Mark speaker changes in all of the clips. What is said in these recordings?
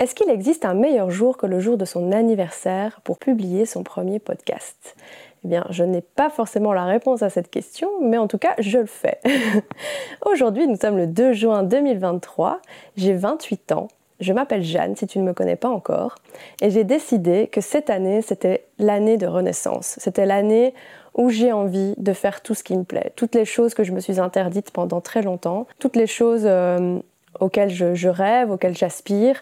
Speaker 1: Est-ce qu'il existe un meilleur jour que le jour de son anniversaire pour publier son premier podcast? Eh bien, je n'ai pas forcément la réponse à cette question, mais en tout cas, je le fais. Aujourd'hui, nous sommes le 2 juin 2023, j'ai 28 ans, je m'appelle Jeanne si tu ne me connais pas encore, et j'ai décidé que cette année, c'était l'année de renaissance, c'était l'année où j'ai envie de faire tout ce qui me plaît, toutes les choses que je me suis interdite pendant très longtemps, toutes les choses euh, auxquelles je rêve, auxquelles j'aspire,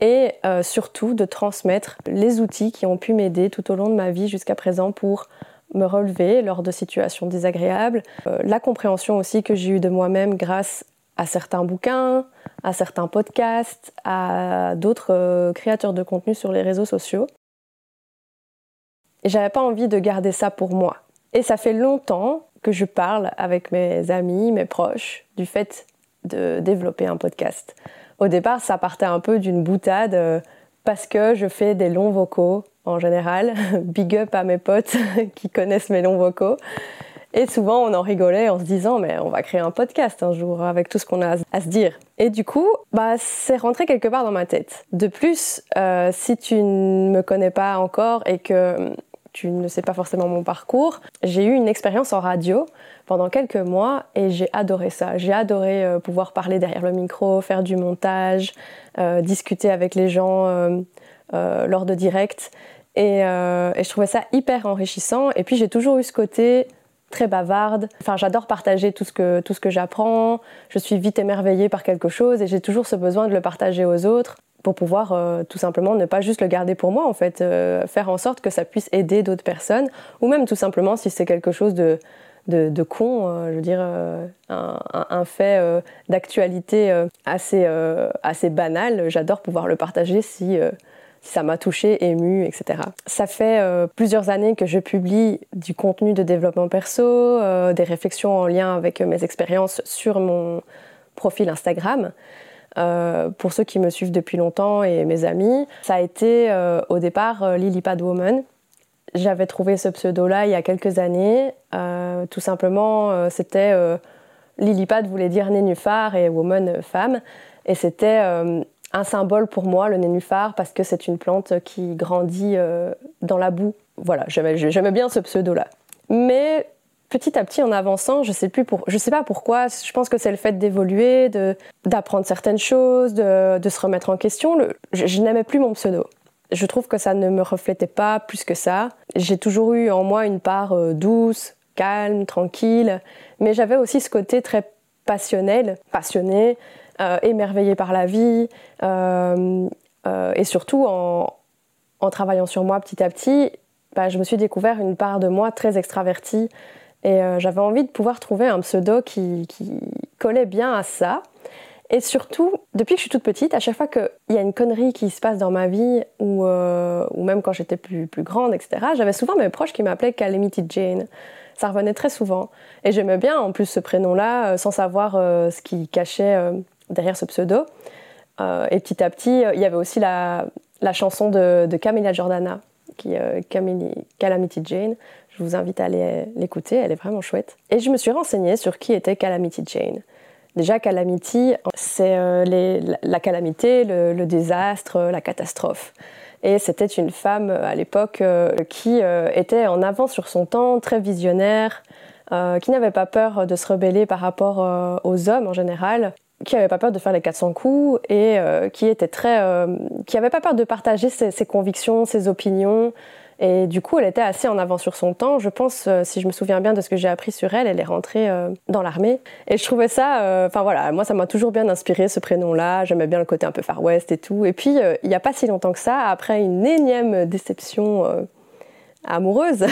Speaker 1: et euh, surtout de transmettre les outils qui ont pu m'aider tout au long de ma vie jusqu'à présent pour me relever lors de situations désagréables, euh, la compréhension aussi que j'ai eue de moi-même grâce à certains bouquins, à certains podcasts, à d'autres euh, créateurs de contenu sur les réseaux sociaux. Et j'avais pas envie de garder ça pour moi. Et ça fait longtemps que je parle avec mes amis, mes proches, du fait de développer un podcast. Au départ, ça partait un peu d'une boutade euh, parce que je fais des longs vocaux en général. Big up à mes potes qui connaissent mes longs vocaux. Et souvent, on en rigolait en se disant, mais on va créer un podcast un jour avec tout ce qu'on a à se dire. Et du coup, bah, c'est rentré quelque part dans ma tête. De plus, euh, si tu ne me connais pas encore et que tu ne sais pas forcément mon parcours, j'ai eu une expérience en radio pendant quelques mois et j'ai adoré ça. J'ai adoré euh, pouvoir parler derrière le micro, faire du montage, euh, discuter avec les gens euh, lors de directs. Et, je trouvais ça hyper enrichissant. Et puis j'ai toujours eu ce côté très bavarde. Enfin, j'adore partager tout ce que, tout ce que j'apprends. Je suis vite émerveillée par quelque chose et j'ai toujours ce besoin de le partager aux autres pour pouvoir euh, tout simplement ne pas juste le garder pour moi, en fait, euh, faire en sorte que ça puisse aider d'autres personnes, ou même tout simplement si c'est quelque chose de, de, con, euh, je veux dire, un, fait d'actualité assez, assez banal, j'adore pouvoir le partager si, si ça m'a touché, ému, etc. Ça fait plusieurs années que je publie du contenu de développement perso, des réflexions en lien avec mes expériences sur mon profil Instagram. Euh, pour ceux qui me suivent depuis longtemps et mes amis, ça a été euh, au départ euh, Lilypad Woman. J'avais trouvé ce pseudo-là il y a quelques années. tout simplement, c'était Lilypad voulait dire nénuphar et woman femme. Et c'était un symbole pour moi, le nénuphar, parce que c'est une plante qui grandit dans la boue. Voilà, j'aimais bien ce pseudo-là. Mais petit à petit en avançant, je sais plus pour, je sais pas pourquoi, je pense que c'est le fait d'évoluer, de d'apprendre certaines choses, de, de, se remettre en question. Je, n'aimais plus mon pseudo. Je trouve que ça ne me reflétait pas plus que ça. J'ai toujours eu en moi une part euh, douce, calme, tranquille, mais j'avais aussi ce côté très passionnel, passionné, euh, émerveillé par la vie, euh et surtout en, en, travaillant sur moi petit à petit, bah, je me suis découvert une part de moi très extravertie et euh, j'avais envie de pouvoir trouver un pseudo qui, collait bien à ça. Et surtout, depuis que je suis toute petite, à chaque fois qu'il y a une connerie qui se passe dans ma vie, ou, euh, même quand j'étais plus, grande, etc., j'avais souvent mes proches qui m'appelaient Calamity Jane. Ça revenait très souvent. Et j'aimais bien en plus ce prénom-là, euh, sans savoir ce qui cachait derrière ce pseudo. et petit à petit, il y avait aussi la, chanson de, de Camilla Jordana, qui est Calamity Jane. Je vous invite à aller l'écouter, elle est vraiment chouette. Et je me suis renseignée sur qui était Calamity Jane. Déjà, Calamity, c'est euh, la calamité, le, désastre, la catastrophe. Et c'était une femme euh, à l'époque euh, qui était en avance sur son temps, très visionnaire, qui n'avait pas peur de se rebeller par rapport aux hommes en général, qui n'avait pas peur de faire les 400 coups et qui était très, qui n'avait pas peur de partager ses convictions, ses opinions. Et du coup, elle était assez en avant sur son temps. Je pense, euh, si je me souviens bien de ce que j'ai appris sur elle, elle est rentrée euh, dans l'armée. Et je trouvais ça, euh, enfin voilà, moi ça m'a toujours bien inspiré ce prénom-là. J'aimais bien le côté un peu Far West et tout. Et puis, il n'y a pas si longtemps que ça, après une énième déception amoureuse,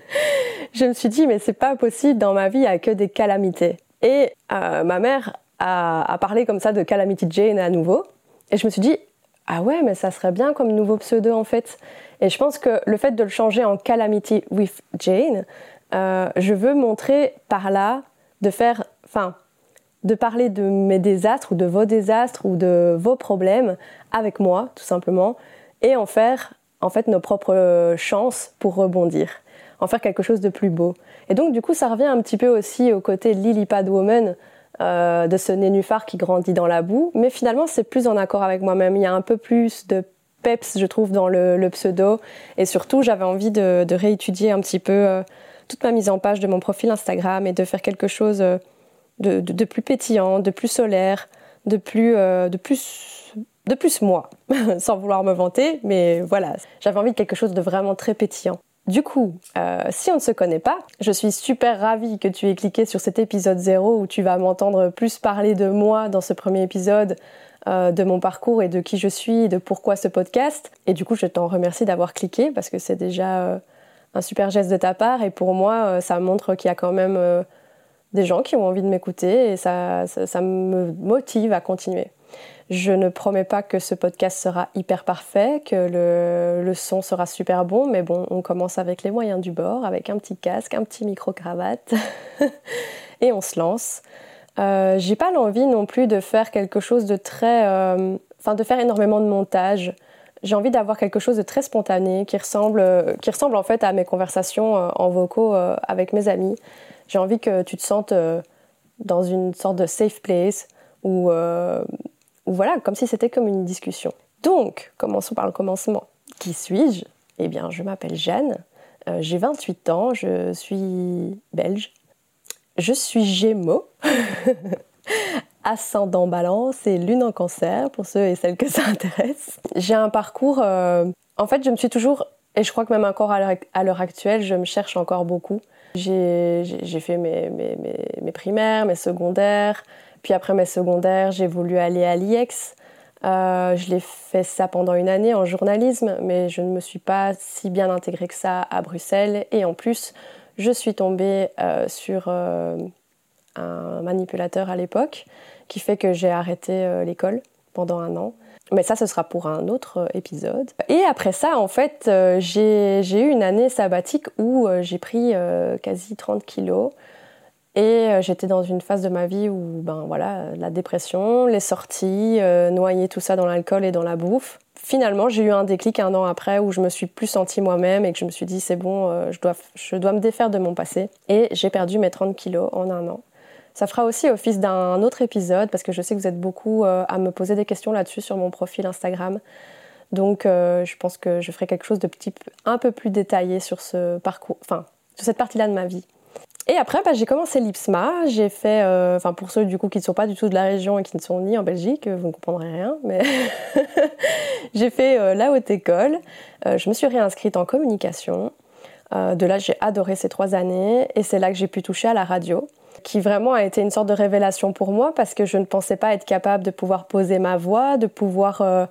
Speaker 1: je me suis dit, mais c'est pas possible, dans ma vie, il n'y a que des calamités. Et ma mère a parlé comme ça de Calamity Jane à nouveau. Et je me suis dit, ah ouais, mais ça serait bien comme nouveau pseudo en fait. Et je pense que le fait de le changer en Calamity with Jane, euh, je veux montrer par là de faire, enfin, de parler de mes désastres ou de vos désastres ou de vos problèmes avec moi, tout simplement, et en faire en fait nos propres chances pour rebondir, en faire quelque chose de plus beau. Et donc du coup, ça revient un petit peu aussi au côté Lily Pad Woman de ce nénuphar qui grandit dans la boue, mais finalement c'est plus en accord avec moi-même. Il y a un peu plus de peps, je trouve, dans le, pseudo, et surtout j'avais envie de, réétudier un petit peu toute ma mise en page de mon profil Instagram et de faire quelque chose de, plus pétillant, de plus solaire, de plus, de plus de plus moi, sans vouloir me vanter, mais voilà, j'avais envie de quelque chose de vraiment très pétillant. Du coup, euh, si on ne se connaît pas, je suis super ravie que tu aies cliqué sur cet épisode 0 où tu vas m'entendre plus parler de moi dans ce premier épisode, euh, de mon parcours et de qui je suis, de pourquoi ce podcast. Et du coup, je t'en remercie d'avoir cliqué parce que c'est déjà euh, un super geste de ta part et pour moi, ça montre qu'il y a quand même des gens qui ont envie de m'écouter et ça, ça me motive à continuer. Je ne promets pas que ce podcast sera hyper parfait, que le, son sera super bon, mais bon, on commence avec les moyens du bord, avec un petit casque, un petit micro-cravate, et on se lance. Euh, j'ai pas l'envie non plus de faire quelque chose de très. Euh, enfin, de faire énormément de montage. J'ai envie d'avoir quelque chose de très spontané qui ressemble, qui ressemble en fait à mes conversations euh, en vocaux avec mes amis. J'ai envie que tu te sentes dans une sorte de safe place où ou voilà, comme si c'était comme une discussion. Donc, commençons par le commencement. Qui suis-je? Eh bien, je m'appelle Jeanne, euh, j'ai 28 ans, je suis belge, je suis Gémeaux, ascendant balance et lune en cancer, pour ceux et celles que ça intéresse. J'ai un parcours... Euh, en fait, je me suis toujours... Et je crois que même encore à l'heure actuelle, je me cherche encore beaucoup. J'ai fait mes, primaires, mes secondaires, puis après mes secondaires, j'ai voulu aller à l'IEX. Euh, je l'ai fait ça pendant une année en journalisme, mais je ne me suis pas si bien intégrée que ça à Bruxelles. Et en plus, je suis tombée euh, sur euh, un manipulateur à l'époque, qui fait que j'ai arrêté l'école pendant un an. Mais ça, ce sera pour un autre épisode. Et après ça, en fait, j'ai eu une année sabbatique où j'ai pris quasi 30 kilos. Et euh, j'étais dans une phase de ma vie où, ben voilà, la dépression, les sorties, euh, noyer tout ça dans l'alcool et dans la bouffe. Finalement, j'ai eu un déclic un an après où je me suis plus sentie moi-même et que je me suis dit c'est bon, euh, je, dois, je dois me défaire de mon passé. Et j'ai perdu mes 30 kilos en un an. Ça fera aussi office d'un autre épisode parce que je sais que vous êtes beaucoup à me poser des questions là-dessus sur mon profil Instagram. Donc je pense que je ferai quelque chose de petit, un peu plus détaillé sur ce parcours, enfin sur cette partie-là de ma vie. Et après, bah, j'ai commencé l'IPSMA. J'ai fait, euh, enfin pour ceux du coup qui ne sont pas du tout de la région et qui ne sont ni en Belgique, vous ne comprendrez rien, mais j'ai fait euh, la haute école. Euh, je me suis réinscrite en communication. de là, j'ai adoré ces trois années et c'est là que j'ai pu toucher à la radio, qui vraiment a été une sorte de révélation pour moi parce que je ne pensais pas être capable de pouvoir poser ma voix, de pouvoir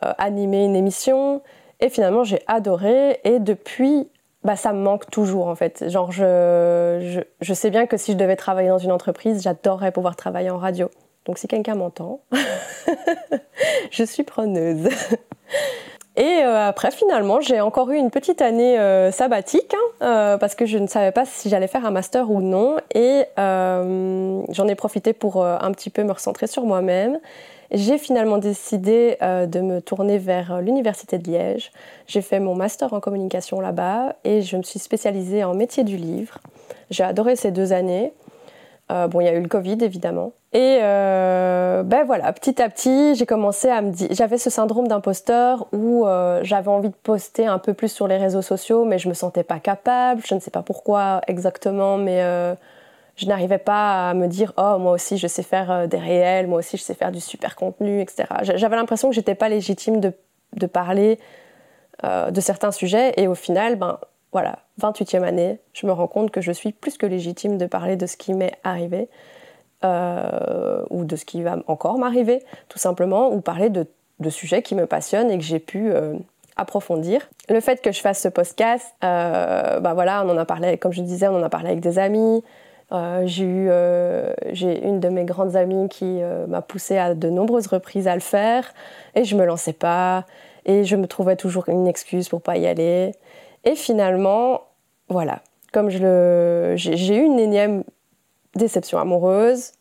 Speaker 1: animer une émission. Et finalement, j'ai adoré et depuis bah, ça me manque toujours en fait. Genre, je, je, sais bien que si je devais travailler dans une entreprise, j'adorerais pouvoir travailler en radio. Donc, si quelqu'un m'entend, je suis preneuse. Et euh, après, finalement, j'ai encore eu une petite année euh, sabbatique hein, euh, parce que je ne savais pas si j'allais faire un master ou non. Et j'en ai profité pour un petit peu me recentrer sur moi-même j'ai finalement décidé de me tourner vers l'Université de Liège. J'ai fait mon master en communication là-bas et je me suis spécialisée en métier du livre. J'ai adoré ces deux années. Euh, bon, il y a eu le Covid évidemment. Et ben voilà, petit à petit, j'ai commencé à me dire. J'avais ce syndrome d'imposteur où j'avais envie de poster un peu plus sur les réseaux sociaux, mais je me sentais pas capable. Je ne sais pas pourquoi exactement, mais je n'arrivais pas à me dire oh moi aussi je sais faire euh, des réels, moi aussi je sais faire du super contenu, etc. J'avais l'impression que j'étais pas légitime de, de parler euh, de certains sujets et au final, ben voilà, 28e année, je me rends compte que je suis plus que légitime de parler de ce qui m'est arrivé euh, ou de ce qui va encore m'arriver, tout simplement, ou parler de, sujets qui me passionnent et que j'ai pu approfondir. Le fait que je fasse ce podcast, ben voilà, on en a parlé, comme je disais, on en a parlé avec des amis. Euh, j'ai eu euh, j'ai une de mes grandes amies qui euh, m'a poussée à de nombreuses reprises à le faire et je me lançais pas et je me trouvais toujours une excuse pour pas y aller et finalement voilà comme je j'ai eu une énième déception amoureuse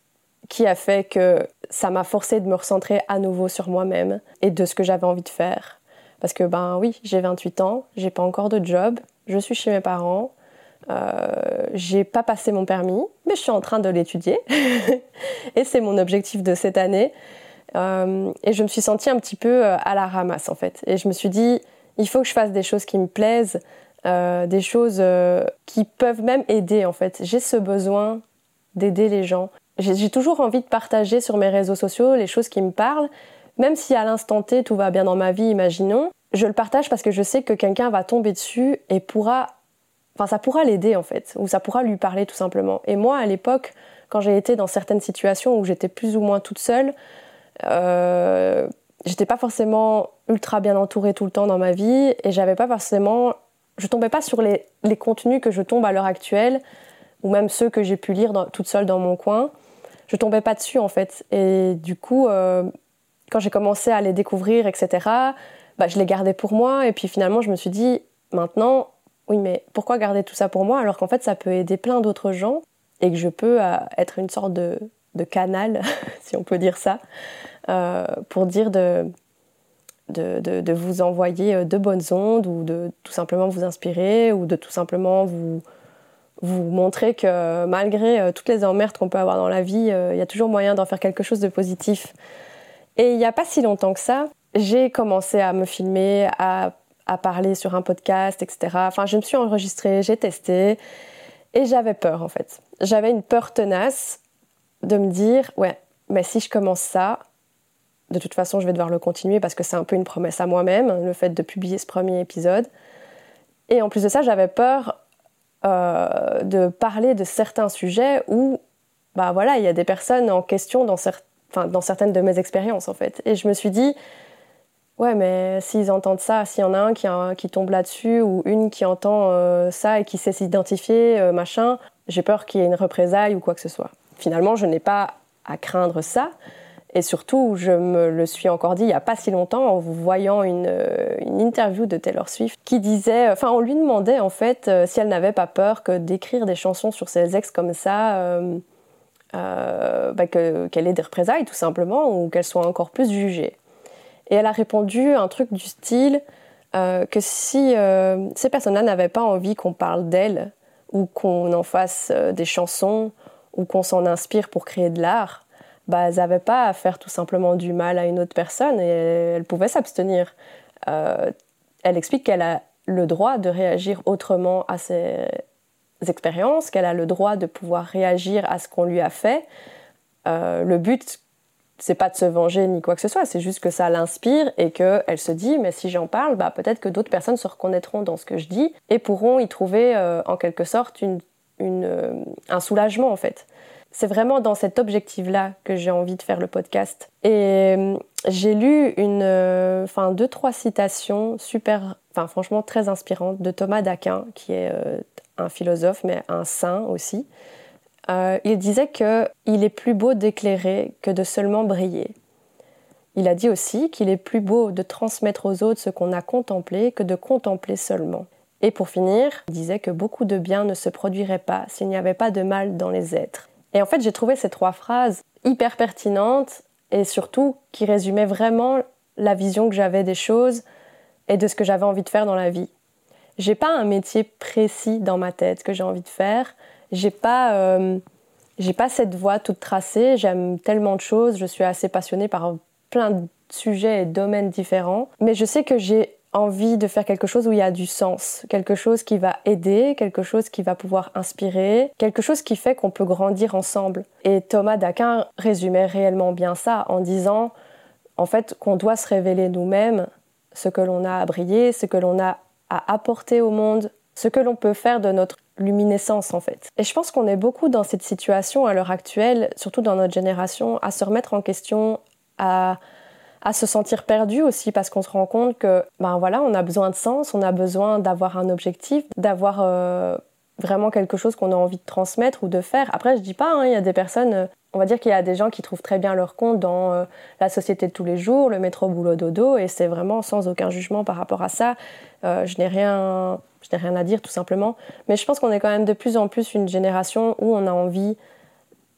Speaker 1: qui a fait que ça m'a forcé de me recentrer à nouveau sur moi-même et de ce que j'avais envie de faire parce que ben oui j'ai 28 ans j'ai pas encore de job je suis chez mes parents j'ai pas passé mon permis, mais je suis en train de l'étudier. et c'est mon objectif de cette année. et je me suis sentie un petit peu à la ramasse en fait. Et je me suis dit, il faut que je fasse des choses qui me plaisent, des choses qui peuvent même aider en fait. J'ai ce besoin d'aider les gens. J'ai toujours envie de partager sur mes réseaux sociaux les choses qui me parlent, même si à l'instant T tout va bien dans ma vie, imaginons. Je le partage parce que je sais que quelqu'un va tomber dessus et pourra, enfin ça pourra l'aider en fait, ou ça pourra lui parler tout simplement. Et moi à l'époque, quand j'ai été dans certaines situations où j'étais plus ou moins toute seule, euh, j'étais pas forcément ultra bien entourée tout le temps dans ma vie et j'avais pas forcément, je tombais pas sur les, contenus que je tombe à l'heure actuelle ou même ceux que j'ai pu lire toute seule dans mon coin, je tombais pas dessus en fait. Et du coup, euh, quand j'ai commencé à les découvrir, etc., bah, je les gardais pour moi. Et puis finalement, je me suis dit, maintenant, oui, mais pourquoi garder tout ça pour moi alors qu'en fait, ça peut aider plein d'autres gens et que je peux euh, être une sorte de, canal, si on peut dire ça, pour dire de, vous envoyer de bonnes ondes ou de tout simplement vous inspirer ou de tout simplement vous montrer que malgré euh, toutes les emmerdes qu'on peut avoir dans la vie, euh, il y a toujours moyen d'en faire quelque chose de positif. Et il n'y a pas si longtemps que ça, j'ai commencé à me filmer, à, à, parler sur un podcast, etc. Enfin, je me suis enregistrée, j'ai testé, et j'avais peur en fait. J'avais une peur tenace de me dire, ouais, mais si je commence ça, de toute façon, je vais devoir le continuer parce que c'est un peu une promesse à moi-même, le fait de publier ce premier épisode. Et en plus de ça, j'avais peur euh, de parler de certains sujets où bah voilà, il y a des personnes en question dans, certaines de mes expériences en fait. Et je me suis dit, ouais, mais s'ils entendent ça, s'il y en a un qui, qui tombe là-dessus ou une qui entend euh, ça et qui sait s'identifier, euh, machin, j'ai peur qu'il y ait une représaille ou quoi que ce soit. Finalement, je n'ai pas à craindre ça. Et surtout, je me le suis encore dit il n'y a pas si longtemps en voyant une, euh, une, interview de Taylor Swift qui disait, enfin on lui demandait en fait euh, si elle n'avait pas peur que d'écrire des chansons sur ses ex comme ça, euh, bah, qu'elle ait des représailles tout simplement ou qu'elle soit encore plus jugée. Et elle a répondu un truc du style que si ces personnes-là n'avaient pas envie qu'on parle d'elles ou qu'on en fasse des chansons ou qu'on s'en inspire pour créer de l'art, bah, elles pas à faire tout simplement du mal à une autre personne et elles pouvaient s'abstenir. Euh, elle explique qu'elle a le droit de réagir autrement à ses expériences, qu'elle a le droit de pouvoir réagir à ce qu'on lui a fait. Euh, le but, c'est pas de se venger ni quoi que ce soit, c'est juste que ça l'inspire et qu'elle se dit, mais si j'en parle, bah, peut-être que d'autres personnes se reconnaîtront dans ce que je dis et pourront y trouver euh, en quelque sorte un soulagement en fait c'est vraiment dans cet objectif-là que j'ai envie de faire le podcast. Et euh, j'ai lu une, euh, enfin deux trois citations super, enfin franchement très inspirantes de Thomas d'Aquin, qui est euh, un philosophe mais un saint aussi. il disait que il est plus beau d'éclairer que de seulement briller. Il a dit aussi qu'il est plus beau de transmettre aux autres ce qu'on a contemplé que de contempler seulement. Et pour finir, il disait que beaucoup de bien ne se produirait pas s'il n'y avait pas de mal dans les êtres. Et en fait, j'ai trouvé ces trois phrases hyper pertinentes et surtout qui résumaient vraiment la vision que j'avais des choses et de ce que j'avais envie de faire dans la vie. J'ai pas un métier précis dans ma tête que j'ai envie de faire. J'ai pas, euh, pas cette voie toute tracée. J'aime tellement de choses. Je suis assez passionnée par plein de sujets et domaines différents. Mais je sais que j'ai envie de faire quelque chose où il y a du sens, quelque chose qui va aider, quelque chose qui va pouvoir inspirer, quelque chose qui fait qu'on peut grandir ensemble. Et Thomas d'Aquin résumait réellement bien ça en disant en fait qu'on doit se révéler nous-mêmes ce que l'on a à briller, ce que l'on a à apporter au monde, ce que l'on peut faire de notre luminescence en fait. Et je pense qu'on est beaucoup dans cette situation à l'heure actuelle, surtout dans notre génération, à se remettre en question, à à se sentir perdu aussi parce qu'on se rend compte que ben voilà, on a besoin de sens, on a besoin d'avoir un objectif, d'avoir euh, vraiment quelque chose qu'on a envie de transmettre ou de faire. Après, je dis pas, hein, il y a des personnes, euh, on va dire qu'il y a des gens qui trouvent très bien leur compte dans euh, la société de tous les jours, le métro boulot dodo, et c'est vraiment sans aucun jugement par rapport à ça. je n'ai rien, je n'ai rien à dire tout simplement. Mais je pense qu'on est quand même de plus en plus une génération où on a envie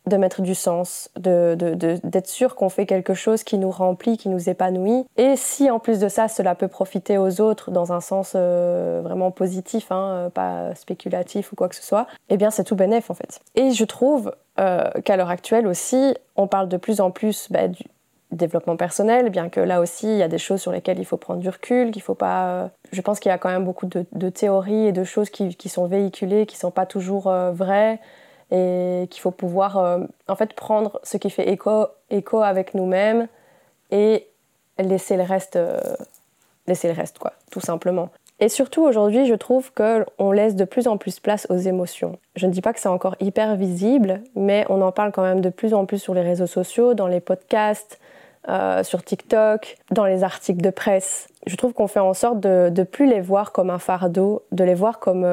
Speaker 1: de mettre du sens, d'être de, de, sûr qu'on fait quelque chose qui nous remplit, qui nous épanouit. Et si en plus de ça, cela peut profiter aux autres dans un sens euh, vraiment positif, hein, euh, pas spéculatif ou quoi que ce soit, eh bien c'est tout bénéf en fait. Et je trouve euh, qu'à l'heure actuelle aussi, on parle de plus en plus bah, du développement personnel, bien que là aussi il y a des choses sur lesquelles il faut prendre du recul, qu'il faut pas. Je pense qu'il y a quand même beaucoup de, théories et de choses qui, qui, sont véhiculées, qui sont pas toujours vraies et qu'il faut pouvoir euh, en fait prendre ce qui fait écho, écho avec nous-mêmes et laisser le reste euh, laisser le reste quoi tout simplement et surtout aujourd'hui je trouve qu'on laisse de plus en plus place aux émotions je ne dis pas que c'est encore hyper visible mais on en parle quand même de plus en plus sur les réseaux sociaux dans les podcasts euh, sur TikTok, dans les articles de presse. Je trouve qu'on fait en sorte de ne plus les voir comme un fardeau, de les voir comme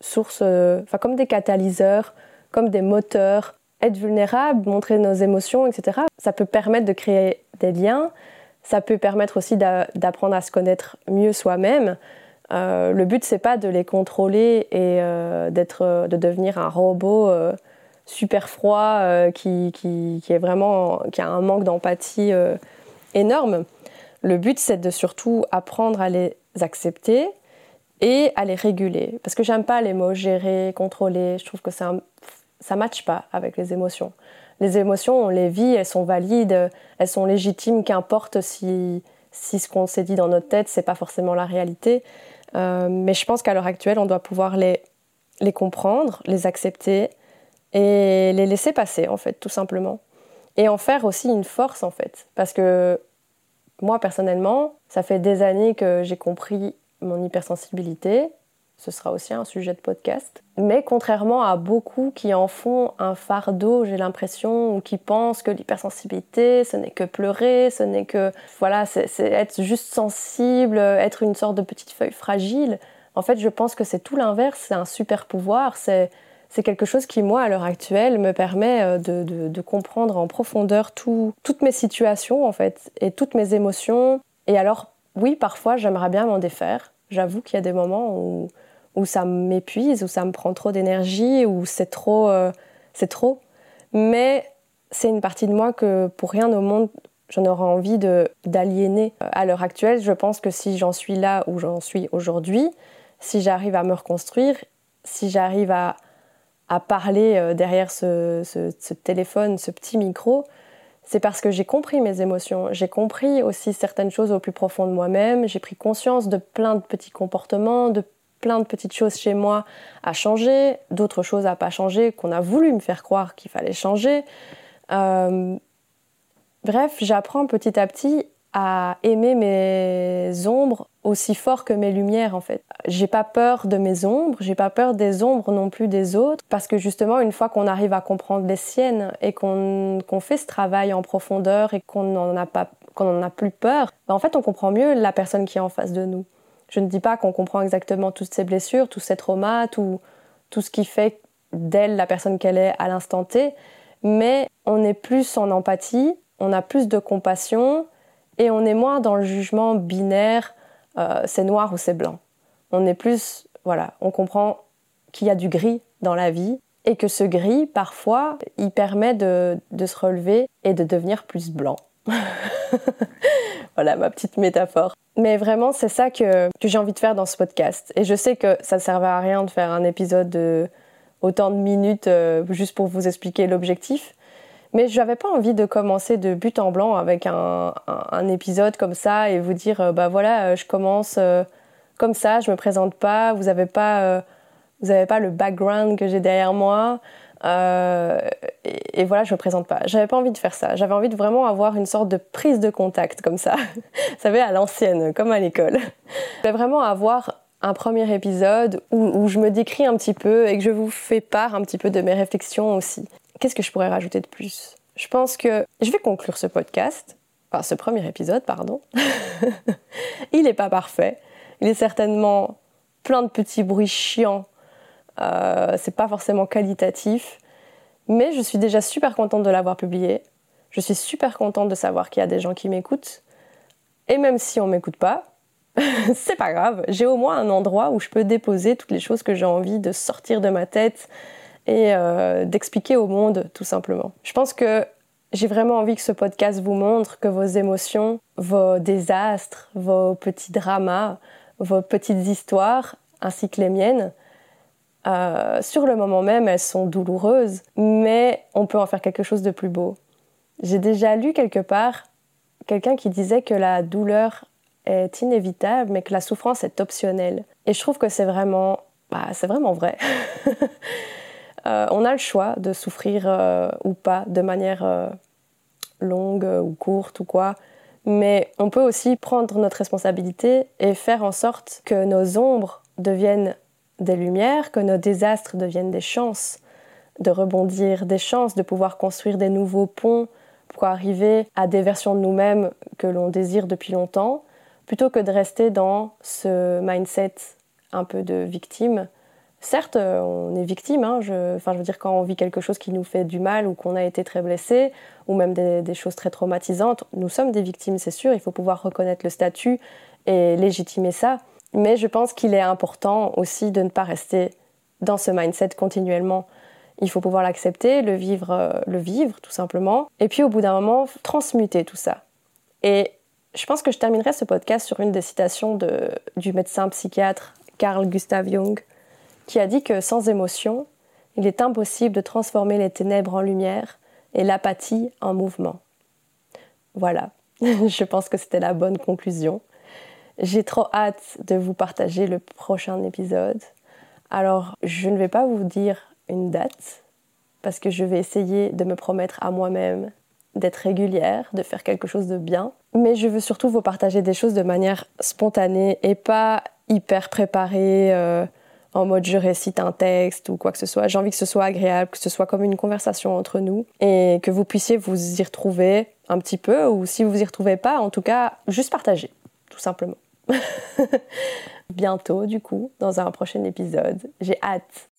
Speaker 1: source, enfin comme des catalyseurs comme des moteurs. Être vulnérable, montrer nos émotions, etc. Ça peut permettre de créer des liens. Ça peut permettre aussi d'apprendre à se connaître mieux soi-même. Euh, le but c'est pas de les contrôler et euh, d'être, de devenir un robot euh, super froid qui, qui, qui, est vraiment qui a un manque d'empathie énorme. Le but c'est de surtout apprendre à les accepter et à les réguler. Parce que j'aime pas les mots gérer, contrôler. Je trouve que c'est un, ça matche pas avec les émotions. Les émotions, on les vit, elles sont valides, elles sont légitimes, qu'importe si, si ce qu'on s'est dit dans notre tête, c'est pas forcément la réalité. Euh, mais je pense qu'à l'heure actuelle, on doit pouvoir les, les comprendre, les accepter et les laisser passer, en fait, tout simplement. Et en faire aussi une force, en fait. Parce que moi, personnellement, ça fait des années que j'ai compris mon hypersensibilité, ce sera aussi un sujet de podcast. Mais contrairement à beaucoup qui en font un fardeau, j'ai l'impression, ou qui pensent que l'hypersensibilité, ce n'est que pleurer, ce n'est que, voilà, c'est être juste sensible, être une sorte de petite feuille fragile. En fait, je pense que c'est tout l'inverse, c'est un super pouvoir, c'est quelque chose qui, moi, à l'heure actuelle, me permet euh, de, de, comprendre en profondeur tout, toutes mes situations, en fait, et toutes mes émotions. Et alors, oui, parfois, j'aimerais bien m'en défaire. J'avoue qu'il y a des moments où, où ça m'épuise, où ça me prend trop d'énergie, où c'est trop, euh, c'est trop. Mais c'est une partie de moi que pour rien au monde j'en aurais envie de d'aliéner. À l'heure actuelle, je pense que si j'en suis là où j'en suis aujourd'hui, si j'arrive à me reconstruire, si j'arrive à, à parler euh, derrière ce, ce, téléphone, ce petit micro, c'est parce que j'ai compris mes émotions, j'ai compris aussi certaines choses au plus profond de moi-même, j'ai pris conscience de plein de petits comportements, de plein de petites choses chez moi à changer, d'autres choses à pas changer, qu'on a voulu me faire croire qu'il fallait changer. Euh, bref, j'apprends petit à petit à aimer mes ombres aussi fort que mes lumières en fait. J'ai pas peur de mes ombres, j'ai pas peur des ombres non plus des autres parce que justement une fois qu'on arrive à comprendre les siennes et qu'on fait ce travail en profondeur et qu'on n'en a pas qu'on en a plus peur, ben, en fait on comprend mieux la personne qui est en face de nous. Je ne dis pas qu'on comprend exactement toutes ces blessures, tous ces traumas, tout, tout ce qui fait d'elle la personne qu'elle est à l'instant T, mais on est plus en empathie, on a plus de compassion et on est moins dans le jugement binaire, euh, c'est noir ou c'est blanc. On est plus, voilà, on comprend qu'il y a du gris dans la vie et que ce gris, parfois, il permet de, de se relever et de devenir plus blanc. voilà ma petite métaphore. Mais vraiment, c'est ça que, j'ai envie de faire dans ce podcast. Et je sais que ça ne servait à rien de faire un épisode de autant de minutes euh, juste pour vous expliquer l'objectif. Mais je n'avais pas envie de commencer de but en blanc avec un, épisode comme ça et vous dire, euh, bah voilà, euh, je commence comme ça, je me présente pas, vous n'avez pas, pas le background que j'ai derrière moi. Euh, et, voilà, je me présente pas. J'avais pas envie de faire ça. J'avais envie de vraiment avoir une sorte de prise de contact comme ça. Vous savez, à l'ancienne, comme à l'école. J'avais vraiment avoir un premier épisode où, je me décris un petit peu et que je vous fais part un petit peu de mes réflexions aussi. Qu'est-ce que je pourrais rajouter de plus? Je pense que je vais conclure ce podcast, enfin ce premier épisode, pardon. Il n'est pas parfait. Il est certainement plein de petits bruits chiants euh, c'est pas forcément qualitatif, mais je suis déjà super contente de l'avoir publié. Je suis super contente de savoir qu'il y a des gens qui m'écoutent. Et même si on m'écoute pas, c'est pas grave. J'ai au moins un endroit où je peux déposer toutes les choses que j'ai envie de sortir de ma tête et euh, d'expliquer au monde tout simplement. Je pense que j'ai vraiment envie que ce podcast vous montre que vos émotions, vos désastres, vos petits dramas, vos petites histoires, ainsi que les miennes, euh, sur le moment même, elles sont douloureuses, mais on peut en faire quelque chose de plus beau. J'ai déjà lu quelque part quelqu'un qui disait que la douleur est inévitable, mais que la souffrance est optionnelle. Et je trouve que c'est vraiment, bah, c'est vraiment vrai. Euh, on a le choix de souffrir euh, ou pas de manière longue ou courte ou quoi. Mais on peut aussi prendre notre responsabilité et faire en sorte que nos ombres deviennent des lumières, que nos désastres deviennent des chances de rebondir, des chances de pouvoir construire des nouveaux ponts pour arriver à des versions de nous-mêmes que l'on désire depuis longtemps, plutôt que de rester dans ce mindset un peu de victime certes, on est victime. Hein, je, enfin, je veux dire, quand on vit quelque chose qui nous fait du mal ou qu'on a été très blessé, ou même des, choses très traumatisantes, nous sommes des victimes, c'est sûr. Il faut pouvoir reconnaître le statut et légitimer ça. Mais je pense qu'il est important aussi de ne pas rester dans ce mindset continuellement. Il faut pouvoir l'accepter, le vivre, euh, le vivre tout simplement. Et puis au bout d'un moment, transmuter tout ça. Et je pense que je terminerai ce podcast sur une des citations du médecin psychiatre Carl Gustav Jung qui a dit que sans émotion, il est impossible de transformer les ténèbres en lumière et l'apathie en mouvement. Voilà, je pense que c'était la bonne conclusion. J'ai trop hâte de vous partager le prochain épisode. Alors, je ne vais pas vous dire une date, parce que je vais essayer de me promettre à moi-même d'être régulière, de faire quelque chose de bien. Mais je veux surtout vous partager des choses de manière spontanée et pas hyper préparée. Euh, en mode je récite un texte ou quoi que ce soit. J'ai envie que ce soit agréable, que ce soit comme une conversation entre nous et que vous puissiez vous y retrouver un petit peu ou si vous vous y retrouvez pas, en tout cas, juste partager, tout simplement. Bientôt, du coup, dans un prochain épisode. J'ai hâte